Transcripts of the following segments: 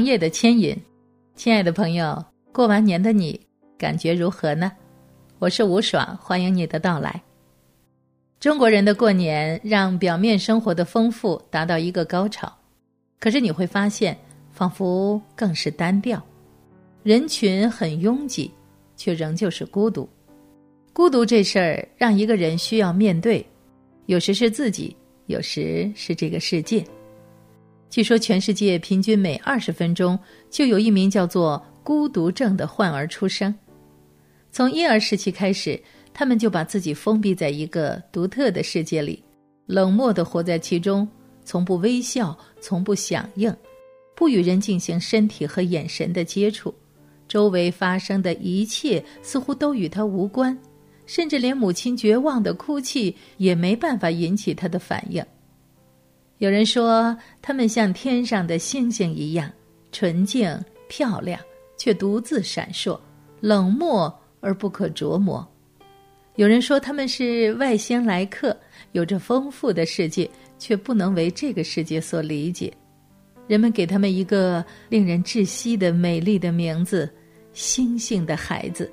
长夜的牵引，亲爱的朋友，过完年的你感觉如何呢？我是吴爽，欢迎你的到来。中国人的过年让表面生活的丰富达到一个高潮，可是你会发现，仿佛更是单调。人群很拥挤，却仍旧是孤独。孤独这事儿让一个人需要面对，有时是自己，有时是这个世界。据说，全世界平均每二十分钟就有一名叫做孤独症的患儿出生。从婴儿时期开始，他们就把自己封闭在一个独特的世界里，冷漠的活在其中，从不微笑，从不响应，不与人进行身体和眼神的接触。周围发生的一切似乎都与他无关，甚至连母亲绝望的哭泣也没办法引起他的反应。有人说，他们像天上的星星一样纯净漂亮，却独自闪烁，冷漠而不可琢磨。有人说，他们是外星来客，有着丰富的世界，却不能为这个世界所理解。人们给他们一个令人窒息的美丽的名字——星星的孩子。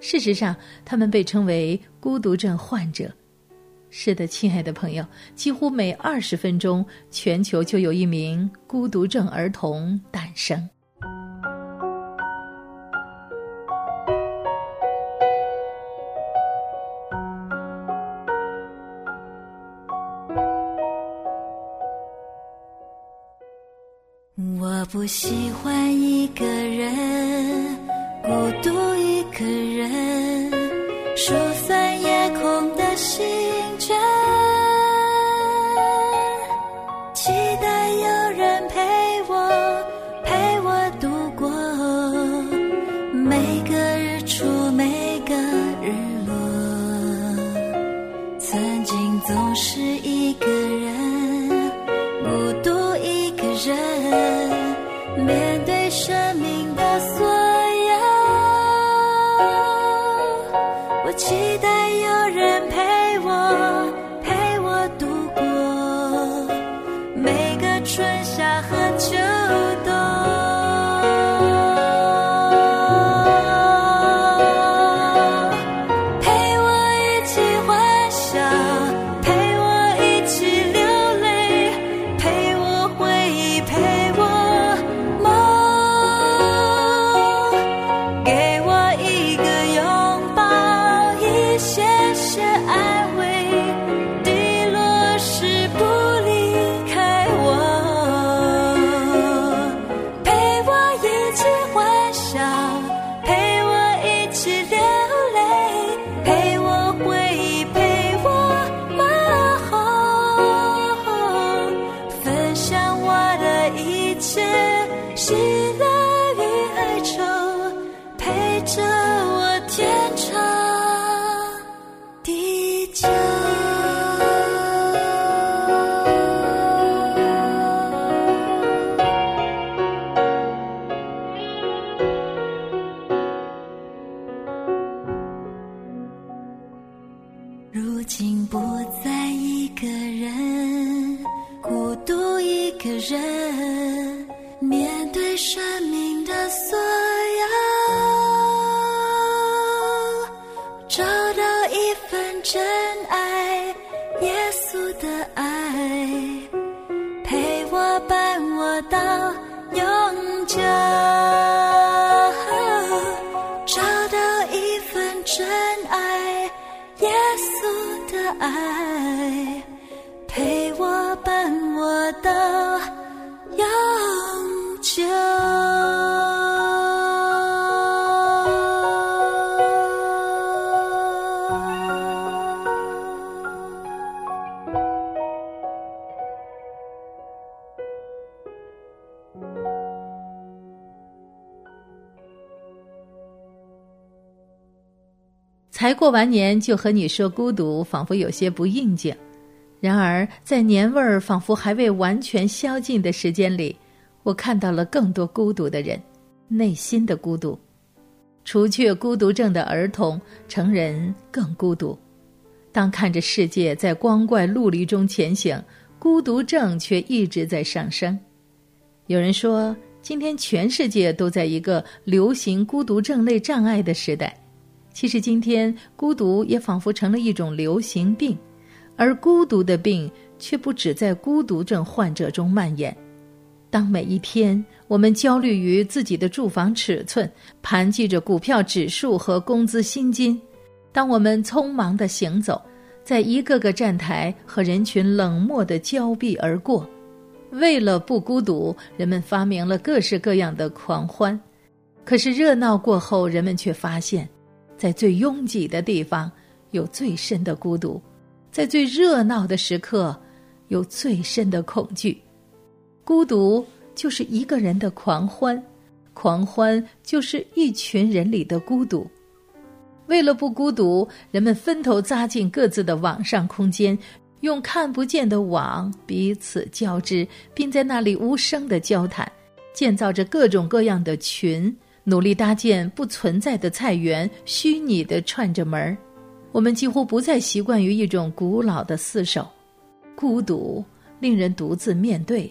事实上，他们被称为孤独症患者。是的，亲爱的朋友，几乎每二十分钟，全球就有一名孤独症儿童诞生。我不喜欢一个人，找到一份真爱，耶稣的爱，陪我伴我到永久。找到一份真爱，耶稣的爱，陪我伴我到才过完年就和你说孤独，仿佛有些不应景。然而，在年味儿仿佛还未完全消尽的时间里，我看到了更多孤独的人，内心的孤独。除却孤独症的儿童，成人更孤独。当看着世界在光怪陆离中前行，孤独症却一直在上升。有人说，今天全世界都在一个流行孤独症类障碍的时代。其实，今天孤独也仿佛成了一种流行病，而孤独的病却不止在孤独症患者中蔓延。当每一天我们焦虑于自己的住房尺寸，盘踞着股票指数和工资薪金；当我们匆忙的行走，在一个个站台和人群冷漠的交臂而过，为了不孤独，人们发明了各式各样的狂欢。可是热闹过后，人们却发现，在最拥挤的地方有最深的孤独，在最热闹的时刻有最深的恐惧。孤独就是一个人的狂欢，狂欢就是一群人里的孤独。为了不孤独，人们分头扎进各自的网上空间，用看不见的网彼此交织，并在那里无声的交谈，建造着各种各样的群，努力搭建不存在的菜园，虚拟的串着门儿。我们几乎不再习惯于一种古老的厮守，孤独令人独自面对。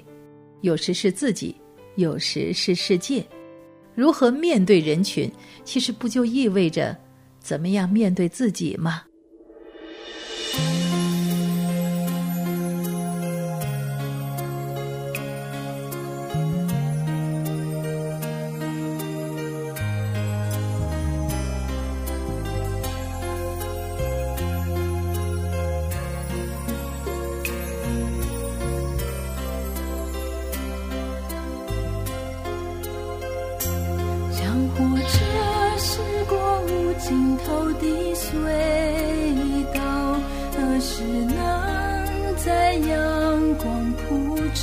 有时是自己，有时是世界。如何面对人群，其实不就意味着怎么样面对自己吗？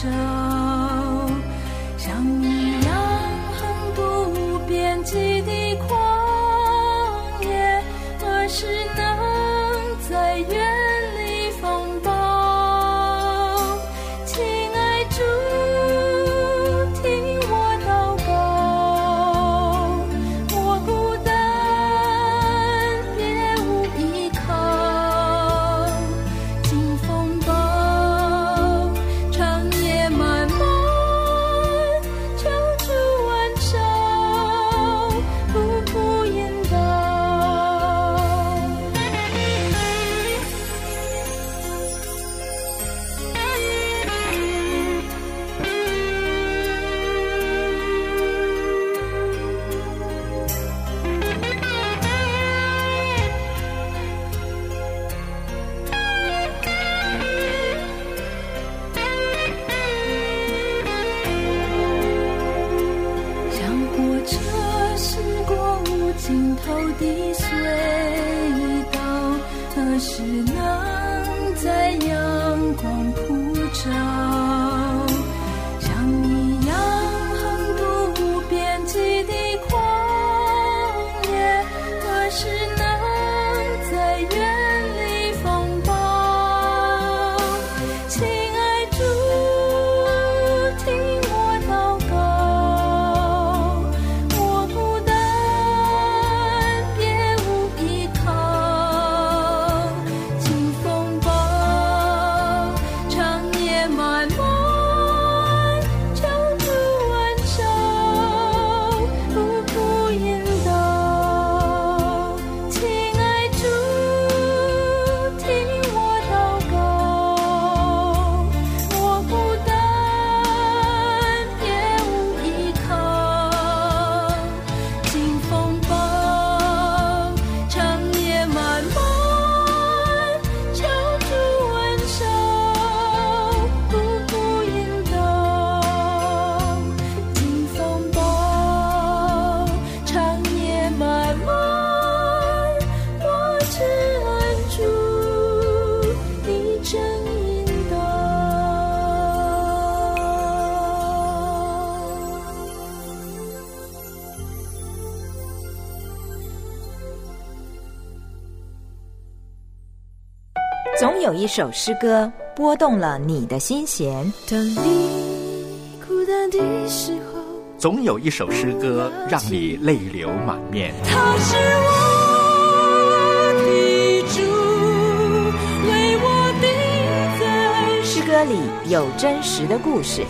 show. 总有一首诗歌拨动了你的心弦。总有一首诗歌让你泪流满面。他是我歌里有真实的故事，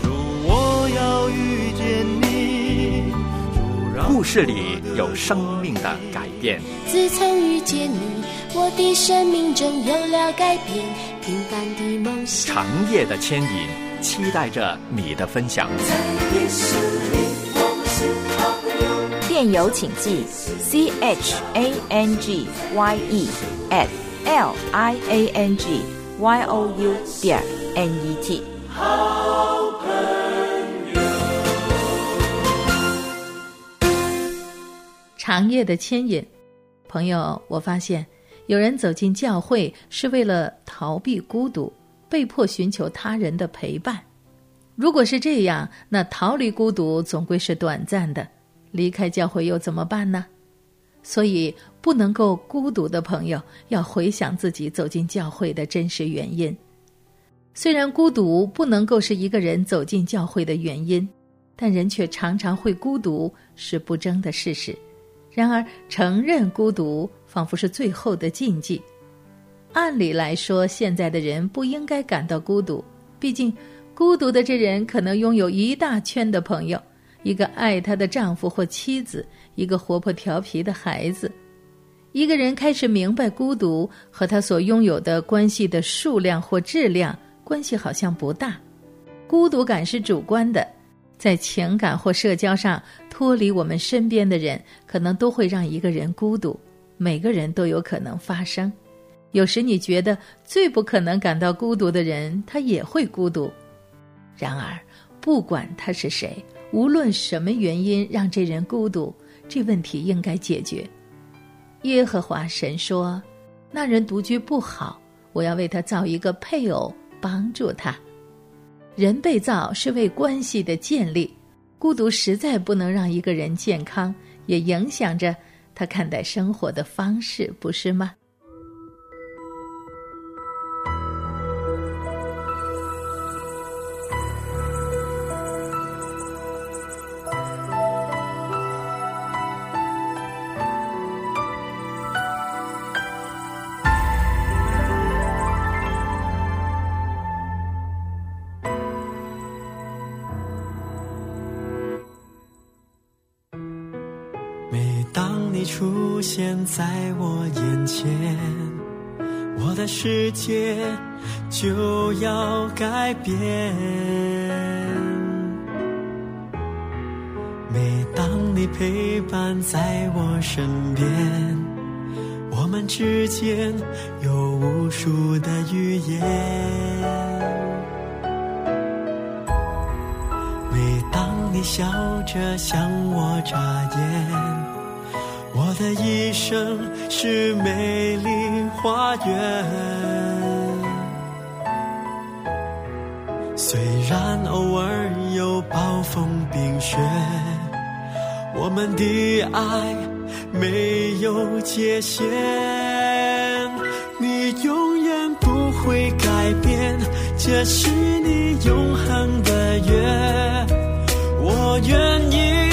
我要遇见你，故事里有生命的改变，自从遇见你，我的生命中有了改变，平凡的梦想。长夜的牵引，期待着你的分享。电邮请寄 c h a n g y e at l i a n g y o u 点 n e t。长夜的牵引，朋友，我发现有人走进教会是为了逃避孤独，被迫寻求他人的陪伴。如果是这样，那逃离孤独总归是短暂的，离开教会又怎么办呢？所以，不能够孤独的朋友要回想自己走进教会的真实原因。虽然孤独不能够是一个人走进教会的原因，但人却常常会孤独，是不争的事实。然而，承认孤独仿佛是最后的禁忌。按理来说，现在的人不应该感到孤独，毕竟，孤独的这人可能拥有一大圈的朋友，一个爱他的丈夫或妻子，一个活泼调皮的孩子。一个人开始明白孤独和他所拥有的关系的数量或质量关系好像不大。孤独感是主观的。在情感或社交上脱离我们身边的人，可能都会让一个人孤独。每个人都有可能发生。有时你觉得最不可能感到孤独的人，他也会孤独。然而，不管他是谁，无论什么原因让这人孤独，这问题应该解决。耶和华神说：“那人独居不好，我要为他造一个配偶，帮助他。”人被造是为关系的建立，孤独实在不能让一个人健康，也影响着他看待生活的方式，不是吗？世界就要改变。每当你陪伴在我身边，我们之间有无数的语言。每当你笑着向我眨眼，我的一生是美丽花园。虽然偶尔有暴风冰雪，我们的爱没有界限。你永远不会改变，这是你永恒的约。我愿意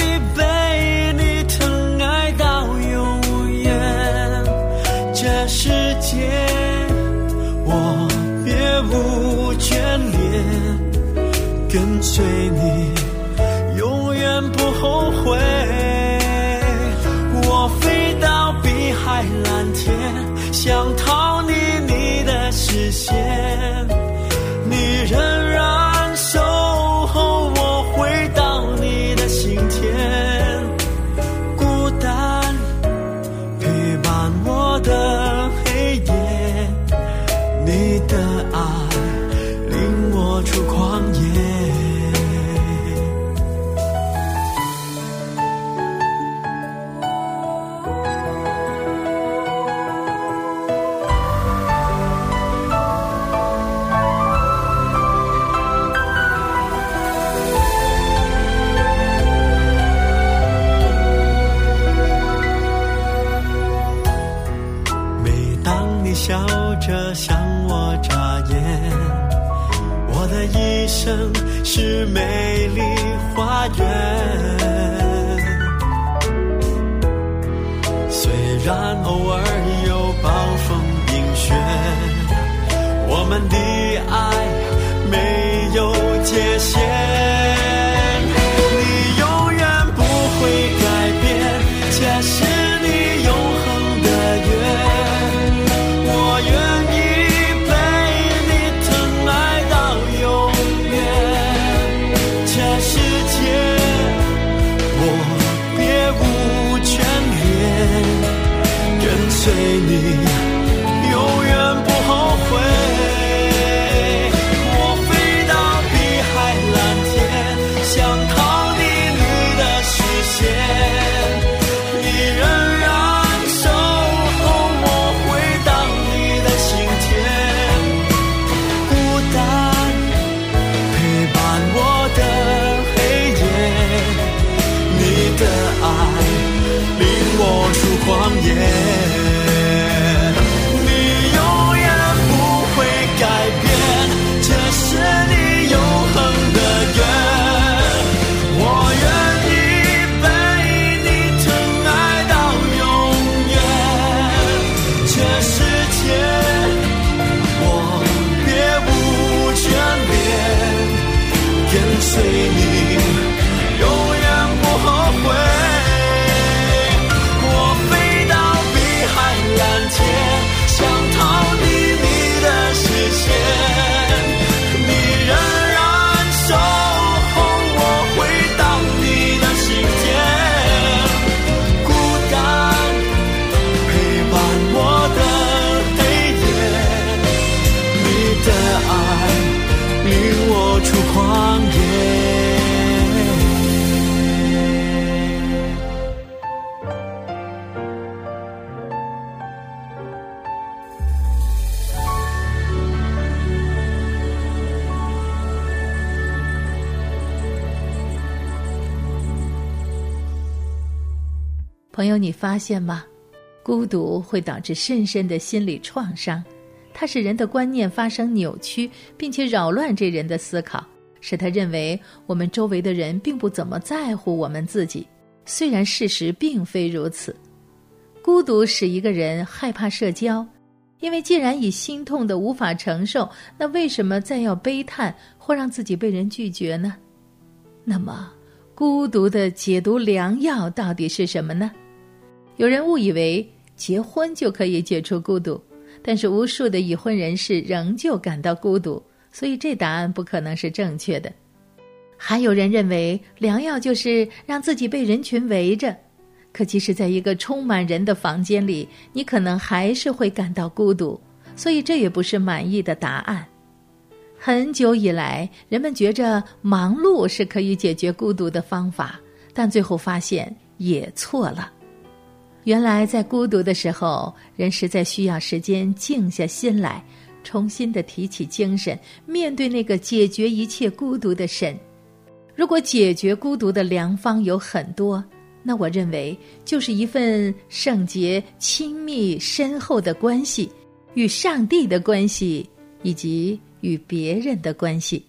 随你永远不后悔。我飞到碧海蓝天，想逃离你的视线，的的爱令我出旷野。出旷野。朋友，你发现吗？孤独会导致深深的心理创伤，它使人的观念发生扭曲，并且扰乱这人的思考，使他认为我们周围的人并不怎么在乎我们自己。虽然事实并非如此，孤独使一个人害怕社交，因为既然已心痛的无法承受，那为什么再要悲叹或让自己被人拒绝呢？那么，孤独的解毒良药到底是什么呢？有人误以为结婚就可以解除孤独，但是无数的已婚人士仍旧感到孤独，所以这答案不可能是正确的。还有人认为良药就是让自己被人群围着，可即使在一个充满人的房间里，你可能还是会感到孤独，所以这也不是满意的答案。很久以来，人们觉着忙碌是可以解决孤独的方法，但最后发现也错了。原来，在孤独的时候，人实在需要时间静下心来，重新的提起精神，面对那个解决一切孤独的神。如果解决孤独的良方有很多，那我认为就是一份圣洁、亲密、深厚的关系，与上帝的关系，以及与别人的关系。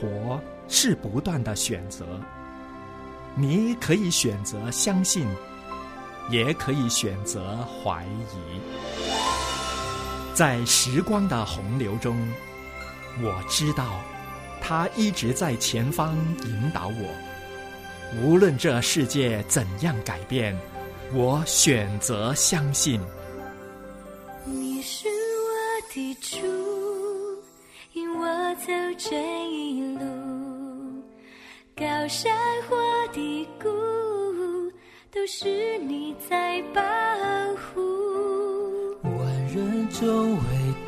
活是不断的选择，你可以选择相信，也可以选择怀疑。在时光的洪流中，我知道，他一直在前方引导我。无论这世界怎样改变，我选择相信。你是我的主，走这一路，高山或低谷，都是你在保护。万人中唯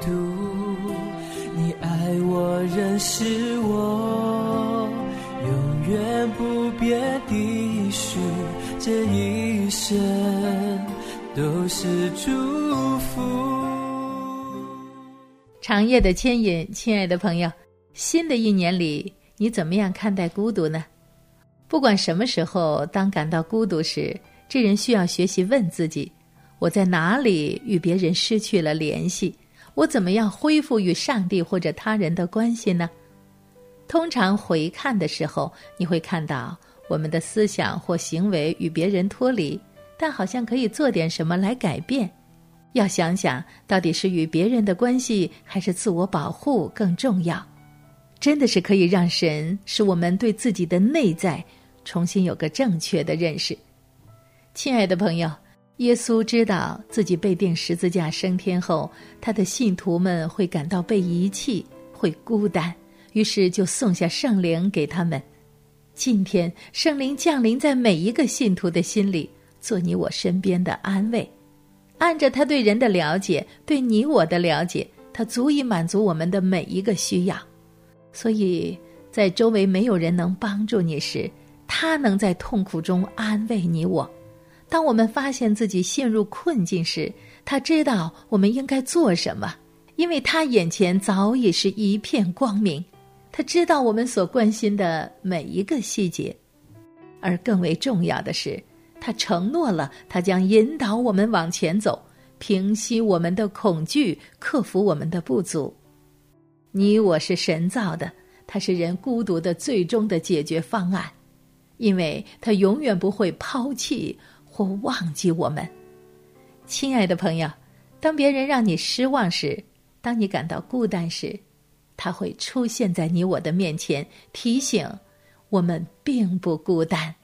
独你爱我，认识我，永远不变的许，这一生都是祝福。长夜的牵引，亲爱的朋友，新的一年里，你怎么样看待孤独呢？不管什么时候，当感到孤独时，这人需要学习问自己：我在哪里与别人失去了联系？我怎么样恢复与上帝或者他人的关系呢？通常回看的时候，你会看到我们的思想或行为与别人脱离，但好像可以做点什么来改变。要想想到底是与别人的关系还是自我保护更重要，真的是可以让神使我们对自己的内在重新有个正确的认识。亲爱的朋友，耶稣知道自己被钉十字架升天后，他的信徒们会感到被遗弃，会孤单，于是就送下圣灵给他们。今天，圣灵降临在每一个信徒的心里，做你我身边的安慰。按着他对人的了解，对你我的了解，他足以满足我们的每一个需要。所以在周围没有人能帮助你时，他能在痛苦中安慰你我。当我们发现自己陷入困境时，他知道我们应该做什么，因为他眼前早已是一片光明。他知道我们所关心的每一个细节，而更为重要的是。他承诺了，他将引导我们往前走，平息我们的恐惧，克服我们的不足。你我是神造的，他是人孤独的最终的解决方案，因为他永远不会抛弃或忘记我们。亲爱的朋友，当别人让你失望时，当你感到孤单时，他会出现在你我的面前，提醒我们并不孤单。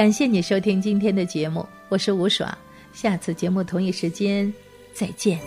感谢你收听今天的节目，我是吴爽，下次节目同一时间再见。